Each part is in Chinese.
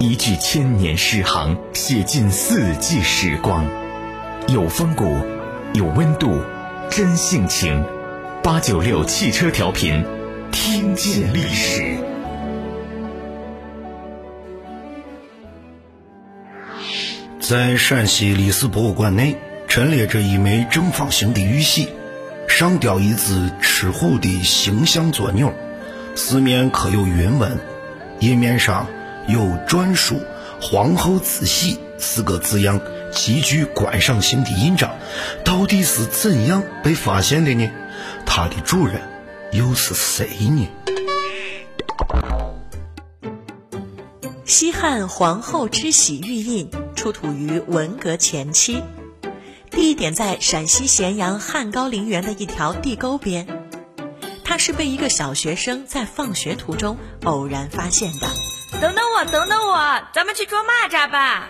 一句千年诗行，写尽四季时光。有风骨，有温度，真性情。八九六汽车调频，听见历史。在陕西历史博物馆内，陈列着一枚正方形的玉玺，上雕一只吃虎的形象作鸟，四面刻有云纹，页面上有专属“皇后自喜”四个字样。极具观赏性的印章，到底是怎样被发现的呢？它的主人又是谁呢？西汉皇后之玺玉印出土于文革前期，地点在陕西咸阳汉高陵园的一条地沟边。它是被一个小学生在放学途中偶然发现的。等等我，等等我，咱们去捉蚂蚱吧。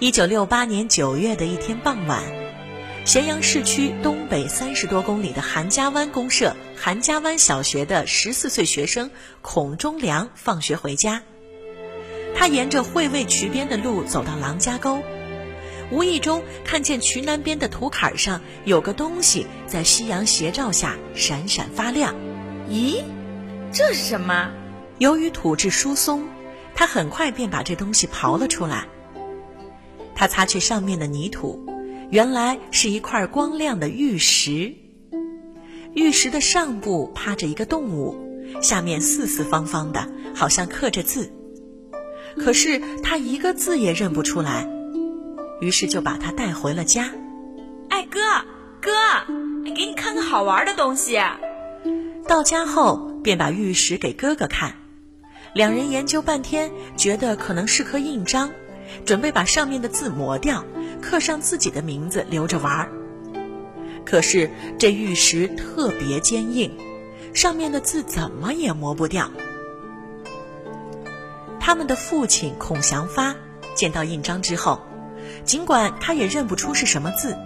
一九六八年九月的一天傍晚，咸阳市区东北三十多公里的韩家湾公社韩家湾小学的十四岁学生孔忠良放学回家。他沿着会渭渠边的路走到郎家沟，无意中看见渠南边的土坎上有个东西在夕阳斜照下闪闪发亮。咦，这是什么？由于土质疏松，他很快便把这东西刨了出来。他擦去上面的泥土，原来是一块光亮的玉石。玉石的上部趴着一个动物，下面四四方方的，好像刻着字。可是他一个字也认不出来，于是就把它带回了家。哎，哥哥，给你看个好玩的东西。到家后便把玉石给哥哥看，两人研究半天，觉得可能是颗印章。准备把上面的字磨掉，刻上自己的名字留着玩儿。可是这玉石特别坚硬，上面的字怎么也磨不掉。他们的父亲孔祥发见到印章之后，尽管他也认不出是什么字，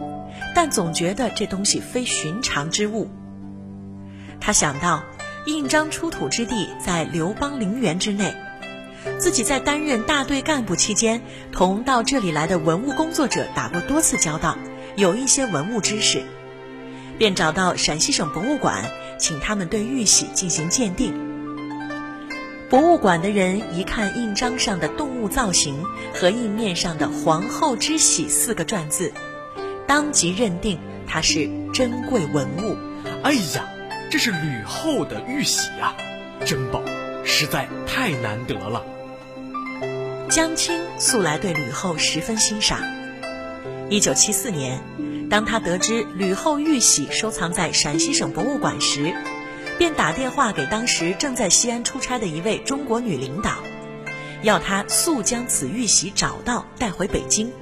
但总觉得这东西非寻常之物。他想到，印章出土之地在刘邦陵园之内。自己在担任大队干部期间，同到这里来的文物工作者打过多次交道，有一些文物知识，便找到陕西省博物馆，请他们对玉玺进行鉴定。博物馆的人一看印章上的动物造型和印面上的“皇后之玺”四个篆字，当即认定它是珍贵文物。哎呀，这是吕后的玉玺呀，珍宝！实在太难得了。江青素来对吕后十分欣赏。一九七四年，当他得知吕后玉玺收藏在陕西省博物馆时，便打电话给当时正在西安出差的一位中国女领导，要他速将此玉玺找到带回北京。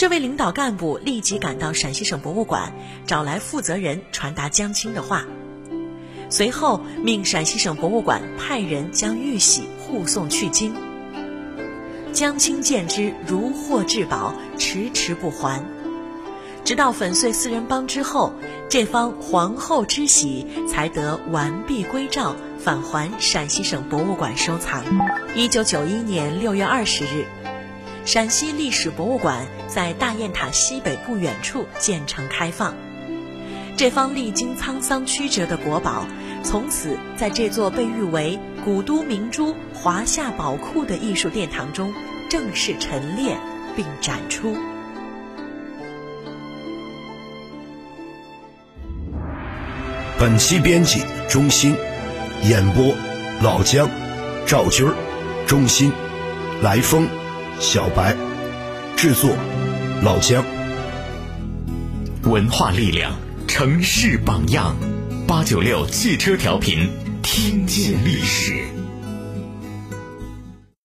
这位领导干部立即赶到陕西省博物馆，找来负责人传达江青的话。随后，命陕西省博物馆派人将玉玺护送去京。江青见之如获至宝，迟迟不还。直到粉碎四人帮之后，这方皇后之玺才得完璧归赵，返还陕西省博物馆收藏。一九九一年六月二十日，陕西历史博物馆在大雁塔西北不远处建成开放。这方历经沧桑曲折的国宝，从此在这座被誉为古都明珠、华夏宝库的艺术殿堂中正式陈列并展出。本期编辑中心，演播老姜、赵军儿、钟鑫、来风、小白，制作老乡，文化力量。城市榜样，八九六汽车调频，听见历史。